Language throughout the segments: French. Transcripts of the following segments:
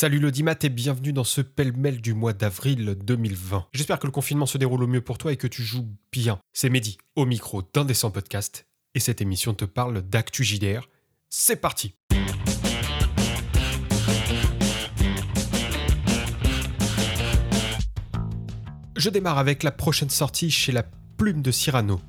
Salut l'audimat et bienvenue dans ce pêle-mêle du mois d'avril 2020. J'espère que le confinement se déroule au mieux pour toi et que tu joues bien. C'est Mehdi, au micro d'Indécent Podcast, et cette émission te parle d'actu JDR. C'est parti Je démarre avec la prochaine sortie chez la plume de Cyrano,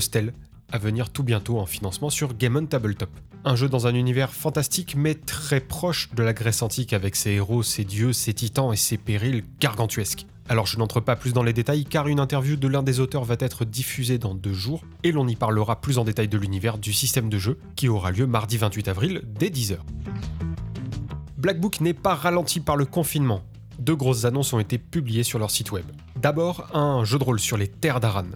Stel, à venir tout bientôt en financement sur Game on Tabletop. Un jeu dans un univers fantastique mais très proche de la Grèce antique avec ses héros, ses dieux, ses titans et ses périls gargantuesques. Alors je n'entre pas plus dans les détails car une interview de l'un des auteurs va être diffusée dans deux jours et l'on y parlera plus en détail de l'univers du système de jeu qui aura lieu mardi 28 avril dès 10h. Black Book n'est pas ralenti par le confinement. Deux grosses annonces ont été publiées sur leur site web. D'abord, un jeu de rôle sur les terres d'Aran.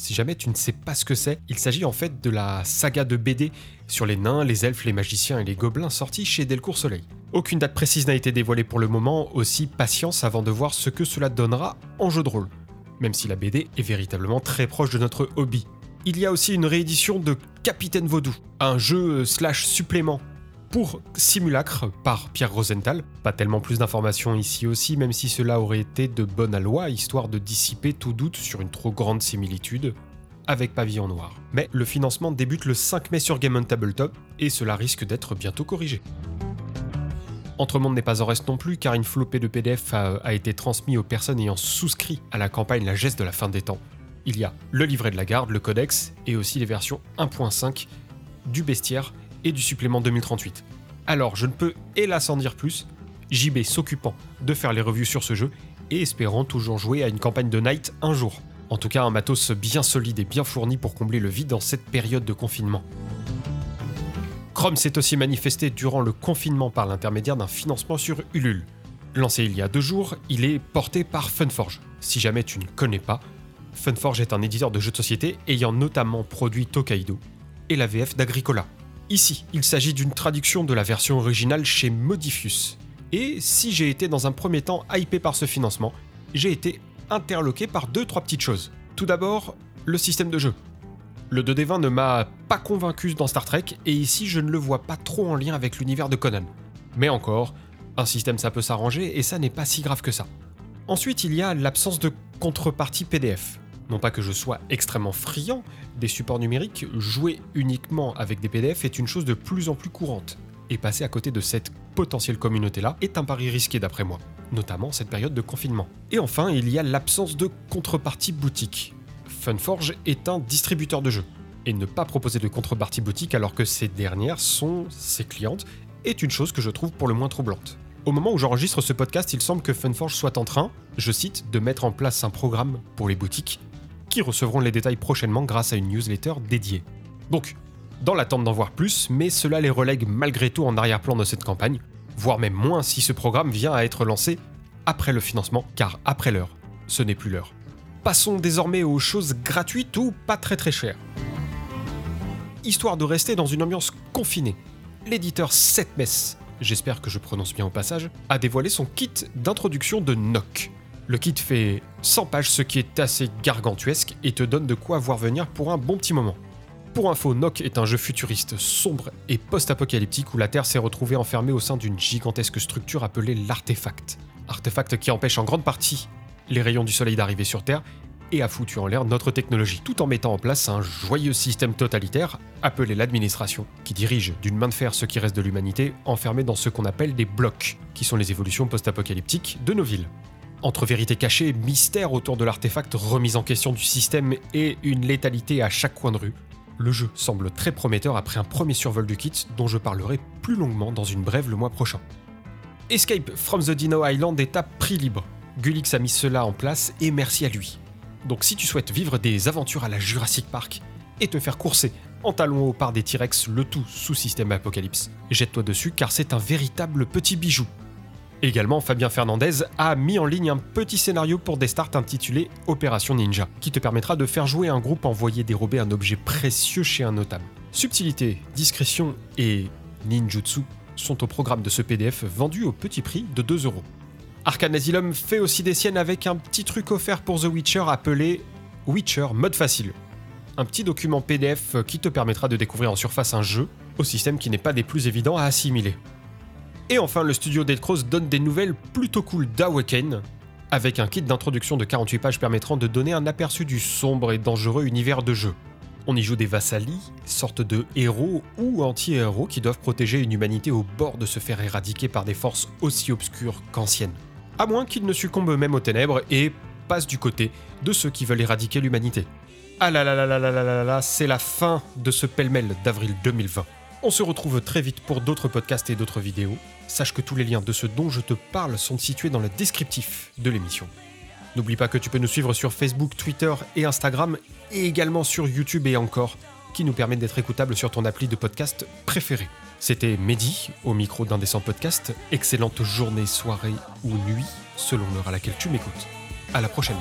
Si jamais tu ne sais pas ce que c'est, il s'agit en fait de la saga de BD sur les nains, les elfes, les magiciens et les gobelins sortis chez Delcourt Soleil. Aucune date précise n'a été dévoilée pour le moment, aussi patience avant de voir ce que cela donnera en jeu de rôle, même si la BD est véritablement très proche de notre hobby. Il y a aussi une réédition de Capitaine Vaudou, un jeu slash supplément pour Simulacre par Pierre Rosenthal. Pas tellement plus d'informations ici aussi, même si cela aurait été de bonne loi, histoire de dissiper tout doute sur une trop grande similitude avec Pavillon Noir. Mais le financement débute le 5 mai sur Game on Tabletop et cela risque d'être bientôt corrigé. Entremonde n'est pas en reste non plus car une flopée de PDF a, été transmis aux personnes ayant souscrit à la campagne La Geste de la fin des temps. Il y a le livret de la garde, le codex et aussi les versions 1.5 du bestiaire et du supplément 2038. Alors, je ne peux, hélas, en dire plus, JB s'occupant de faire les revues sur ce jeu et espérant toujours jouer à une campagne de Night un jour. En tout cas, un matos bien solide et bien fourni pour combler le vide dans cette période de confinement. Chrome s'est aussi manifesté durant le confinement par l'intermédiaire d'un financement sur Ulule. Lancé il y a deux jours, il est porté par Funforge. Si jamais tu ne connais pas, Funforge est un éditeur de jeux de société ayant notamment produit Tokaido et la VF d'Agricola. Ici, il s'agit d'une traduction de la version originale chez Modifius. Et si j'ai été dans un premier temps hypé par ce financement, j'ai été interloqué par deux trois petites choses. Tout d'abord, le système de jeu. Le 2D20 ne m'a pas convaincu dans Star Trek, et ici je ne le vois pas trop en lien avec l'univers de Conan. Mais encore, un système ça peut s'arranger, et ça n'est pas si grave que ça. Ensuite, il y a l'absence de contrepartie PDF. Non pas que je sois extrêmement friand des supports numériques, jouer uniquement avec des PDF est une chose de plus en plus courante. Et passer à côté de cette potentielle communauté-là est un pari risqué d'après moi, notamment cette période de confinement. Et enfin, il y a l'absence de contrepartie boutique. Funforge est un distributeur de jeux, et ne pas proposer de contrepartie boutique alors que ces dernières sont ses clientes est une chose que je trouve pour le moins troublante. Au moment où j'enregistre ce podcast, il semble que Funforge soit en train, je cite, de mettre en place un programme pour les boutiques qui recevront les détails prochainement grâce à une newsletter dédiée. Donc, dans l'attente d'en voir plus, mais cela les relègue malgré tout en arrière-plan de cette campagne, voire même moins si ce programme vient à être lancé après le financement, car après l'heure, ce n'est plus l'heure. Passons désormais aux choses gratuites ou pas très très chères. Histoire de rester dans une ambiance confinée, l'éditeur 7 Mess, j'espère que je prononce bien au passage, a dévoilé son kit d'introduction de Nock, le kit fait 100 pages, ce qui est assez gargantuesque et te donne de quoi voir venir pour un bon petit moment. Pour info, Nock est un jeu futuriste sombre et post-apocalyptique où la Terre s'est retrouvée enfermée au sein d'une gigantesque structure appelée l'artefact. Artefact qui empêche en grande partie les rayons du soleil d'arriver sur Terre et a foutu en l'air notre technologie, tout en mettant en place un joyeux système totalitaire appelé l'administration, qui dirige d'une main de fer ce qui reste de l'humanité enfermé dans ce qu'on appelle des blocs, qui sont les évolutions post-apocalyptiques de nos villes. Entre vérité cachée, mystère autour de l'artefact, remise en question du système et une létalité à chaque coin de rue, le jeu semble très prometteur après un premier survol du kit dont je parlerai plus longuement dans une brève le mois prochain. Escape from the Dino Island est à prix libre. Gulix a mis cela en place et merci à lui. Donc si tu souhaites vivre des aventures à la Jurassic Park et te faire courser en talons hauts par des T-Rex, le tout sous système Apocalypse, jette-toi dessus car c'est un véritable petit bijou. Également, Fabien Fernandez a mis en ligne un petit scénario pour des starts intitulé Opération Ninja, qui te permettra de faire jouer un groupe envoyé dérober un objet précieux chez un notable. Subtilité, discrétion et ninjutsu sont au programme de ce PDF vendu au petit prix de 2 euros. Asylum fait aussi des siennes avec un petit truc offert pour The Witcher appelé Witcher Mode Facile. Un petit document PDF qui te permettra de découvrir en surface un jeu au système qui n'est pas des plus évidents à assimiler. Et enfin, le studio Dead donne des nouvelles plutôt cool d'Awaken, avec un kit d'introduction de 48 pages permettant de donner un aperçu du sombre et dangereux univers de jeu. On y joue des vassali, sortes de héros ou anti-héros qui doivent protéger une humanité au bord de se faire éradiquer par des forces aussi obscures qu'anciennes. À moins qu'ils ne succombent eux-mêmes aux ténèbres et passent du côté de ceux qui veulent éradiquer l'humanité. Ah là là là là là là là là, c'est la fin de ce pêle-mêle d'avril 2020. On se retrouve très vite pour d'autres podcasts et d'autres vidéos. Sache que tous les liens de ce dont je te parle sont situés dans le descriptif de l'émission. N'oublie pas que tu peux nous suivre sur Facebook, Twitter et Instagram, et également sur YouTube et encore, qui nous permettent d'être écoutables sur ton appli de podcast préféré. C'était Mehdi, au micro d'Indécent Podcast. Excellente journée, soirée ou nuit, selon l'heure à laquelle tu m'écoutes. À la prochaine.